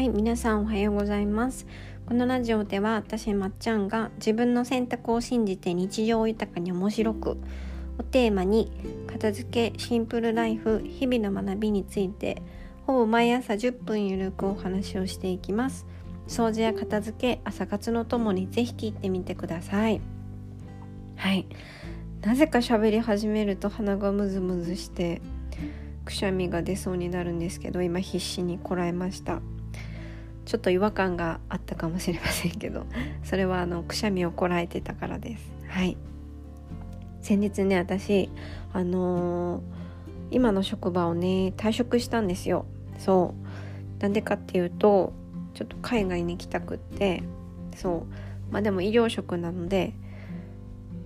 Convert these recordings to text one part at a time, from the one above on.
はい皆さんおはようございます。このラジオでは私まっちゃんが自分の選択を信じて日常を豊かに面白くをテーマに片付けシンプルライフ日々の学びについてほぼ毎朝10分ゆるくお話をしていきます。掃除や片付け朝活のともにぜひ聞いてみてください。はい。なぜか喋り始めると鼻がムズムズしてくしゃみが出そうになるんですけど今必死にこらえました。ちょっと違和感があったかもしれませんけどそれはあのくしゃみをこらえてたからです。はい。先日ね私あのー、今の職場をね退職したんですよ。そう。なんでかっていうとちょっと海外に行きたくってそう。まあでも医療職なので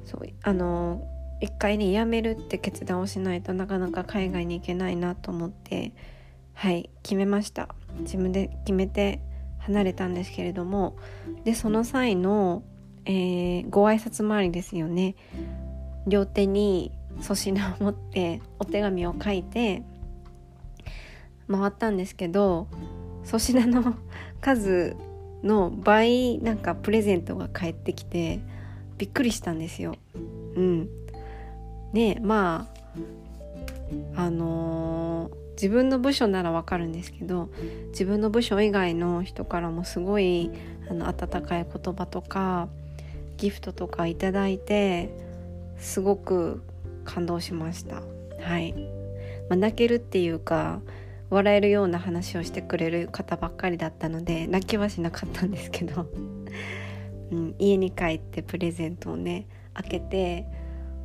そうあのー一回ね辞めるって決断をしないとなかなか海外に行けないなと思ってはい決めました。自分で決めて離れたんですけれどもでその際の、えー、ご挨拶回りですよね両手に粗品を持ってお手紙を書いて回ったんですけど粗品の数の倍なんかプレゼントが返ってきてびっくりしたんですよ。うん、ねまああのー、自分の部署ならわかるんですけど自分の部署以外の人からもすごいあの温かい言葉とかギフトとかいただいてすごく感動しました。はい、まあ、泣けるっていうか笑えるような話をしてくれる方ばっかりだったので泣きはしなかったんですけど、うん、家に帰ってプレゼントをね開けて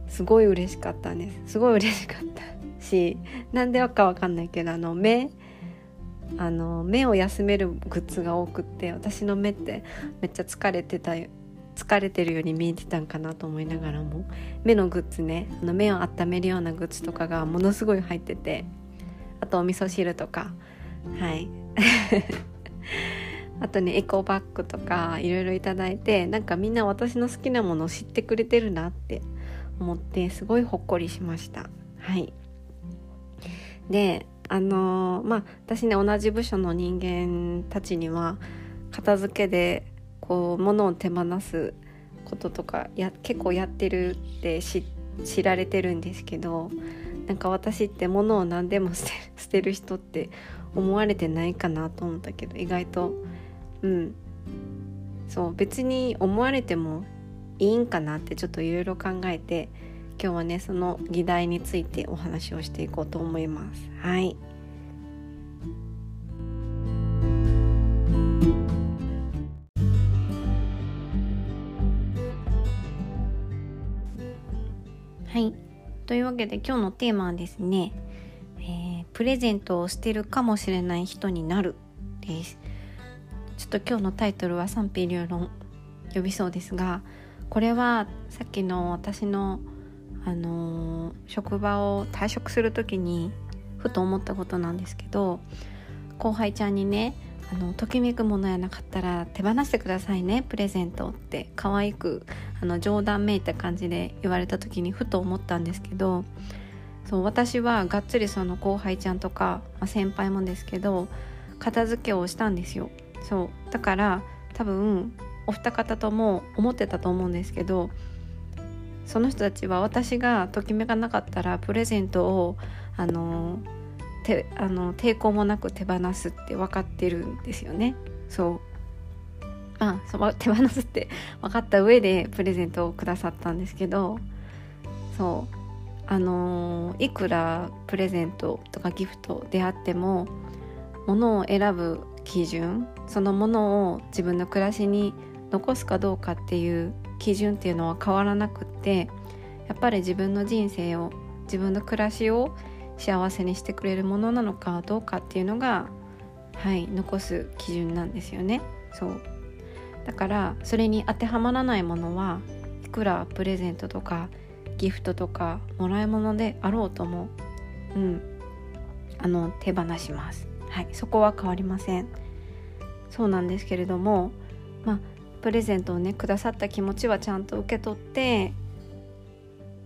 すごい嬉しかったんですすごい嬉しかったしなんでかわかんないけどあの目あの目を休めるグッズが多くって私の目ってめっちゃ疲れてた疲れてるように見えてたんかなと思いながらも目のグッズねあの目を温めるようなグッズとかがものすごい入っててあとお味噌汁とかはい。あとねエコバッグとかいろいろ頂いてなんかみんな私の好きなものを知ってくれてるなって思ってすごいほっこりしました。はい。であのー、まあ私ね同じ部署の人間たちには片付けでこう物を手放すこととかや結構やってるって知られてるんですけどなんか私って物を何でも捨て 捨てる人って思われてないかなと思ったけど意外と。うん。そう別に思われてもいいんかなってちょっといろいろ考えて今日はねその議題についてお話をしていこうと思います。はいはい。というわけで今日のテーマはですね、えー、プレゼントを捨てるかもしれない人になるです。ちょっと今日のタイトルは賛否両論呼びそうですが、これはさっきの私の、あのー、職場を退職する時にふと思ったことなんですけど後輩ちゃんにねあのときめくものやなかったら手放してくださいねプレゼントって可愛くあの冗談めいた感じで言われた時にふと思ったんですけどそう私はがっつりその後輩ちゃんとか、まあ、先輩もですけど片付けをしたんですよ。そうだから多分お二方とも思ってたと思うんですけどその人たちは私がときめかなかったらプレゼントをあのてあの抵抗もなく手放すって分かってるんですよね。そうまあそ手放すって 分かった上でプレゼントをくださったんですけどそうあのいくらプレゼントとかギフトであっても物を選ぶ基準そのものを自分の暮らしに残すかどうかっていう基準っていうのは変わらなくってやっぱり自分の人生を自分の暮らしを幸せにしてくれるものなのかどうかっていうのがはい残す基準なんですよね。そう。だからそれに当てはまらないものはいくらプレゼントとかギフトとかもらい物であろうともうんあの手放します。はいそこは変わりません。そうなんですけれどもまあプレゼントをねくださった気持ちはちゃんと受け取って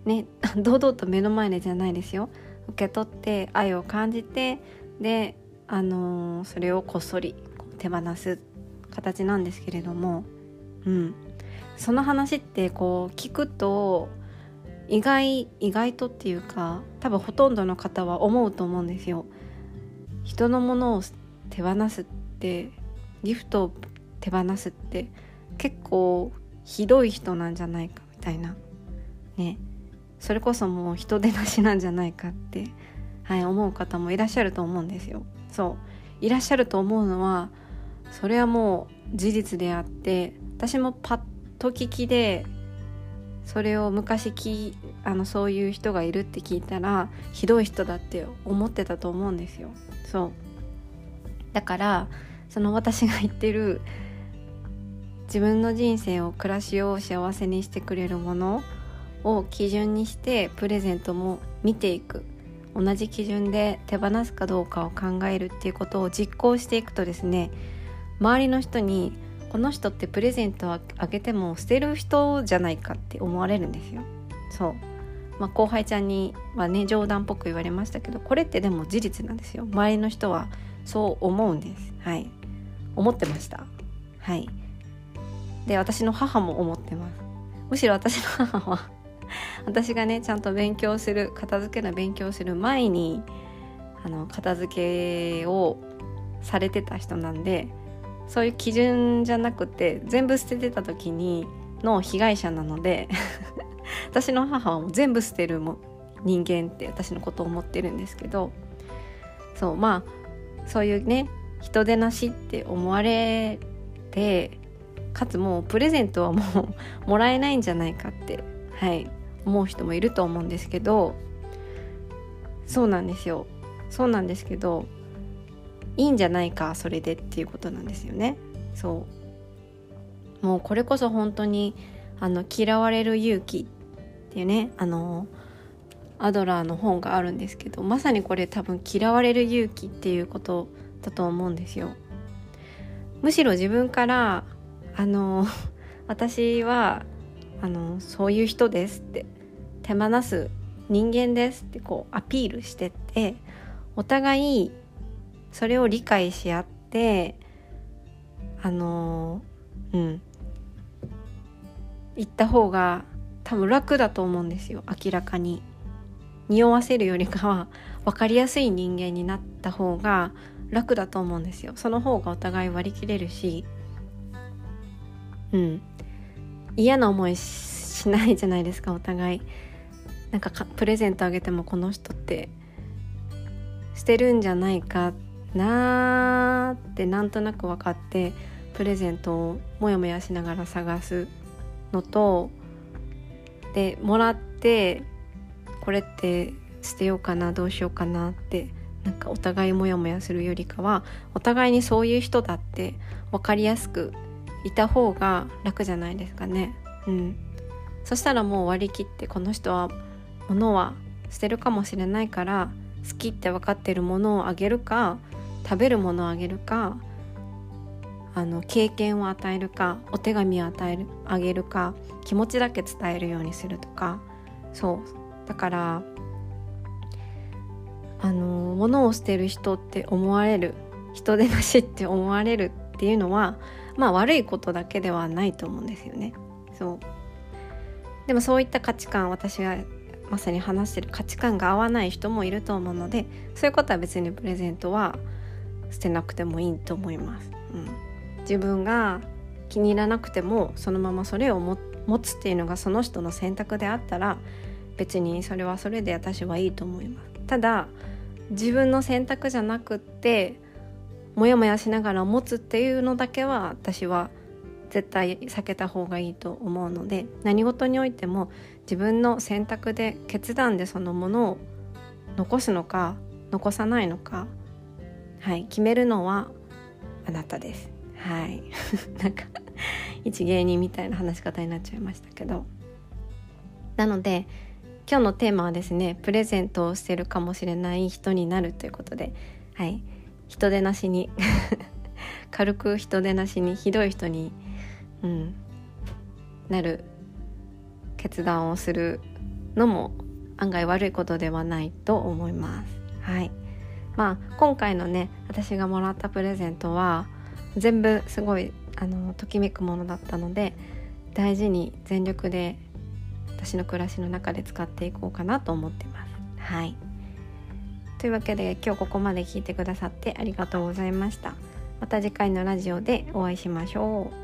ね 堂々と目の前でじゃないですよ。受け取って愛を感じてであのー、それをこっそり手放す形なんですけれども、うん、その話ってこう聞くと意外意外とっていうか多分ほとんどの方は思うと思うんですよ。人のものを手放すってギフトを手放すって結構ひどい人なんじゃないかみたいな。ね。それこそもう人手なしなんじゃないかって、はい、思う方もいらっしゃると思うんですよ。そう。いらっしゃると思うのはそれはもう事実であって私もパッと聞きでそれを昔きあのそういう人がいるって聞いたらひどい人だって思ってたと思うんですよ。そう。だからその私が言ってる自分の人生を暮らしを幸せにしてくれるものを基準にしてプレゼントも見ていく。同じ基準で手放すかどうかを考えるっていうことを実行していくとですね周りの人にこの人ってプレゼントをあげても捨てる人じゃないかって思われるんですよ。そう。まあ、後輩ちゃんにはね冗談っぽく言われましたけどこれってでも事実なんですよ。周りの人はそう思うんです。はい。思ってました。はい。で私の母も思ってます。むしろ私の母は 私がねちゃんと勉強する片付けの勉強する前にあの片付けをされてた人なんでそういう基準じゃなくて全部捨ててた時にの被害者なので 私の母はもう全部捨てるも人間って私のことを思ってるんですけどそうまあそういうね人手なしって思われてかつもうプレゼントはもうもらえないんじゃないかってはい思う人もいると思うんですけどそうなんですよ。そうなんですけどいいんじゃないかそれでっていうことなんですよね。そう。もうこれこそ本当にあの嫌われる勇気っていうねあのアドラーの本があるんですけどまさにこれ多分嫌われる勇気っていうことだと思うんですよ。むしろ自分からあの私はあのそういう人ですって手放す人間ですってこうアピールしてってお互いそれを理解し合ってあのうん。言った方が多分楽だと思うんですよ明らかに。匂わせるよりかは分かりやすい人間になった方が楽だと思うんですよ。その方がお互い割り切れるしうん。嫌な思いしないじゃないですかお互い。なんかプレゼントあげてもこの人って。捨てるんじゃないかなーってなんとなく分かってプレゼントをモヤモヤしながら探すのとでもらってこれって捨てようかなどうしようかなってなんかお互いモヤモヤするよりかはお互いにそういう人だって分かりやすくいた方が楽じゃないですかね。うん、そしたらもう割り切ってこの人は物は捨てるかもしれないから好きって分かってるものをあげるか食べるものをあげるかあの経験を与えるかお手紙を与えるあげるか気持ちだけ伝えるようにするとか。そう。だからあの物を捨てる人って思われる人でなしって思われるっていうのはまあ悪いことだけではないと思うんですよね。そうでもそういった価値観私がまさに話してる価値観が合わない人もいると思うのでそういうことは別にプレゼントは捨てなくてもいいと思います。うん、自分が気に入らなくてもそのままそれを持つっていうのがその人の選択であったら別にそれはそれで私はいいと思います。ただ自分の選択じゃなくってモヤモヤしながら持つっていうのだけは私は絶対避けた方がいいと思うので何事においても自分の選択で決断でそのものを残すのか残さないのか、はい、決めるのはあなたです。はい、なんか一芸人みたいな話し方になっちゃいましたけど。なので今日のテーマはですねプレゼントをしてるかもしれない人になるということで、はい、人手なしに 軽く人手なしにひどい人に、うん、なる決断をするのも案外悪いことではないと思います。はいまあ、今回のね私がもらったプレゼントは全部すごいあのときめくものだったので大事に全力で私の暮らしの中で使っていこうかなと思ってます。はいというわけで今日ここまで聞いてくださってありがとうございました。また次回のラジオでお会いしましょう。